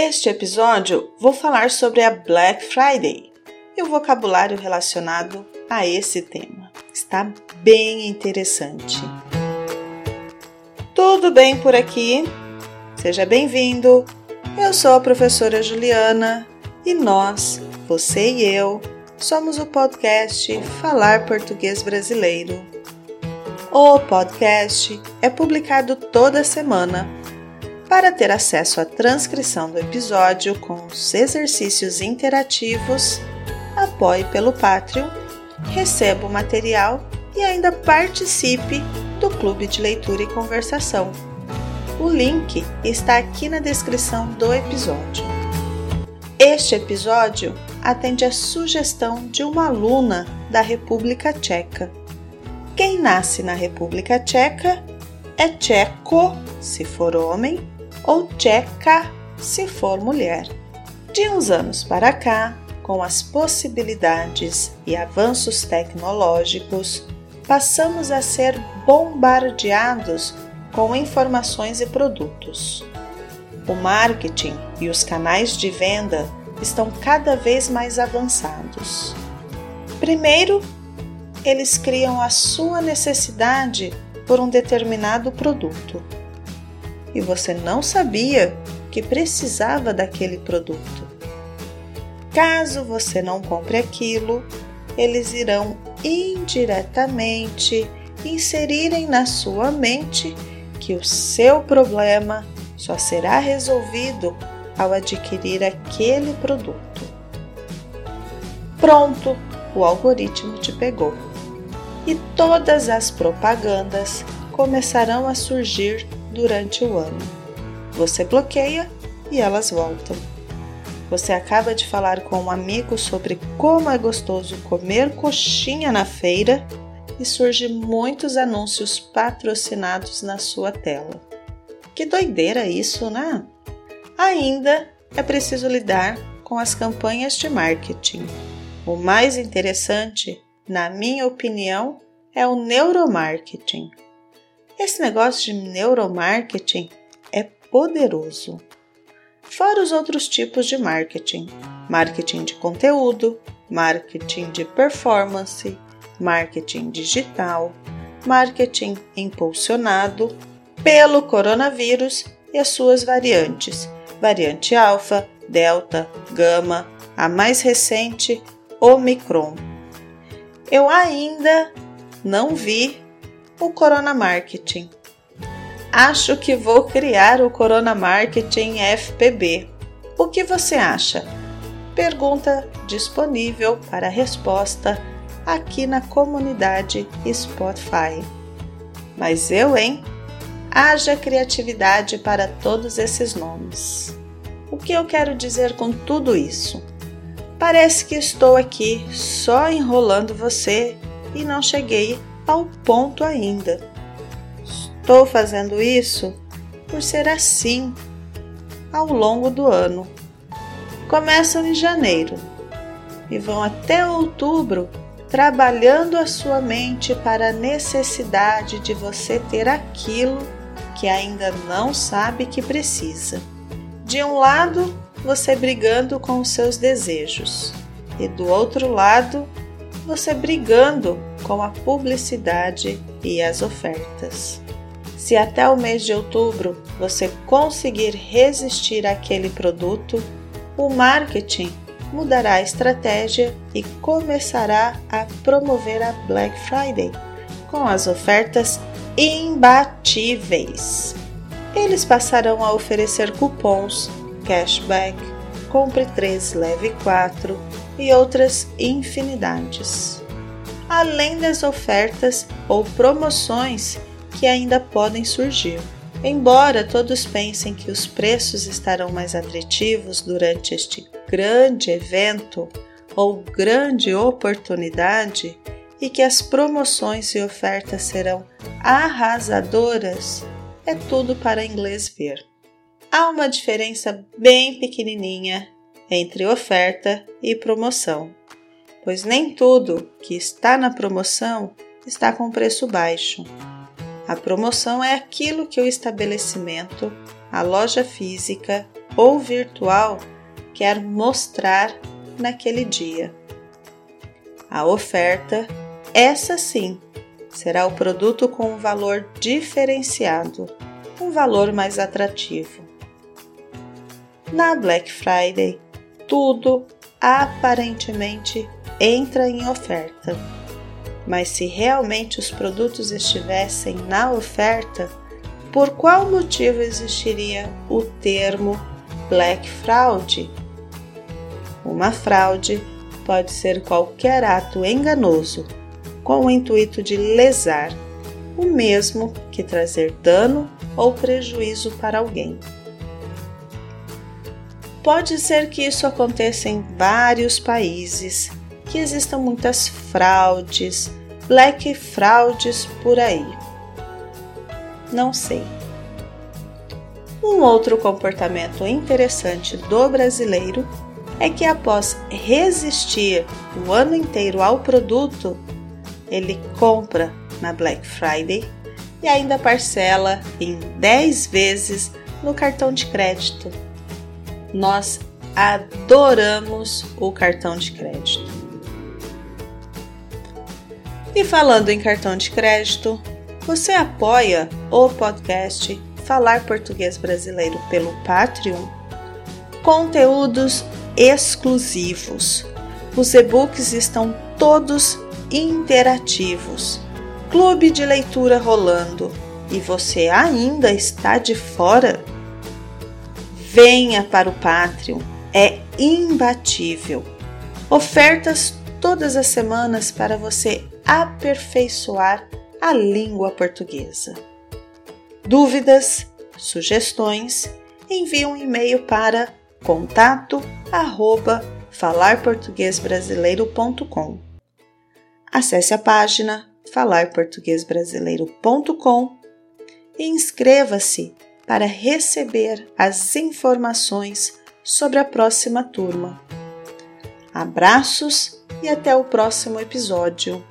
Este episódio vou falar sobre a Black Friday e o vocabulário relacionado a esse tema. Está bem interessante. Tudo bem por aqui? Seja bem-vindo. Eu sou a professora Juliana e nós, você e eu, somos o podcast Falar Português Brasileiro. O podcast é publicado toda semana para ter acesso à transcrição do episódio com os exercícios interativos, apoie pelo Patreon, receba o material e ainda participe do Clube de Leitura e Conversação. O link está aqui na descrição do episódio. Este episódio atende à sugestão de uma aluna da República Tcheca. Quem nasce na República Tcheca é tcheco, se for homem, ou tcheca se for mulher. De uns anos para cá, com as possibilidades e avanços tecnológicos, passamos a ser bombardeados com informações e produtos. O marketing e os canais de venda estão cada vez mais avançados. Primeiro, eles criam a sua necessidade por um determinado produto e você não sabia que precisava daquele produto. Caso você não compre aquilo, eles irão indiretamente inserirem na sua mente que o seu problema só será resolvido ao adquirir aquele produto. Pronto, o algoritmo te pegou. E todas as propagandas começarão a surgir durante o ano. Você bloqueia e elas voltam. Você acaba de falar com um amigo sobre como é gostoso comer coxinha na feira e surgem muitos anúncios patrocinados na sua tela. Que doideira isso, né? Ainda é preciso lidar com as campanhas de marketing. O mais interessante, na minha opinião, é o neuromarketing. Esse negócio de neuromarketing é poderoso. Fora os outros tipos de marketing: marketing de conteúdo, marketing de performance, marketing digital, marketing impulsionado pelo coronavírus e as suas variantes, variante alfa, delta, gama, a mais recente, Omicron. Eu ainda não vi o Corona Marketing. Acho que vou criar o Corona Marketing FPB. O que você acha? Pergunta disponível para resposta aqui na comunidade Spotify. Mas eu, hein? Haja criatividade para todos esses nomes. O que eu quero dizer com tudo isso? Parece que estou aqui só enrolando você e não cheguei ao ponto ainda. Estou fazendo isso por ser assim ao longo do ano. Começam em janeiro e vão até outubro trabalhando a sua mente para a necessidade de você ter aquilo que ainda não sabe que precisa. De um lado, você brigando com os seus desejos, e do outro lado, você brigando com a publicidade e as ofertas. Se até o mês de outubro você conseguir resistir àquele produto, o marketing mudará a estratégia e começará a promover a Black Friday com as ofertas imbatíveis. Eles passarão a oferecer cupons, cashback, compre 3, leve 4 e outras infinidades. Além das ofertas ou promoções que ainda podem surgir. Embora todos pensem que os preços estarão mais atrativos durante este grande evento ou grande oportunidade e que as promoções e ofertas serão arrasadoras, é tudo para inglês ver. Há uma diferença bem pequenininha entre oferta e promoção, pois nem tudo que está na promoção está com preço baixo. A promoção é aquilo que o estabelecimento, a loja física, ou virtual quer mostrar naquele dia. A oferta, essa sim, será o produto com um valor diferenciado, um valor mais atrativo. Na Black Friday, tudo aparentemente entra em oferta. Mas se realmente os produtos estivessem na oferta, por qual motivo existiria o termo Black Fraud? Uma fraude pode ser qualquer ato enganoso com o intuito de lesar, o mesmo que trazer dano ou prejuízo para alguém. Pode ser que isso aconteça em vários países, que existam muitas fraudes, black fraudes por aí. Não sei. Um outro comportamento interessante do brasileiro é que após resistir o ano inteiro ao produto, ele compra na Black Friday e ainda parcela em 10 vezes no cartão de crédito. Nós adoramos o cartão de crédito. E falando em cartão de crédito, você apoia o podcast Falar Português Brasileiro pelo Patreon? Conteúdos exclusivos. Os e-books estão todos interativos. Clube de leitura rolando. E você ainda está de fora? Venha para o Patreon, é imbatível. Ofertas todas as semanas para você aperfeiçoar a língua portuguesa. Dúvidas, sugestões, envie um e-mail para contato arroba falarportuguesbrasileiro.com. Acesse a página falarportuguesbrasileiro.com e inscreva-se para receber as informações sobre a próxima turma. Abraços e até o próximo episódio.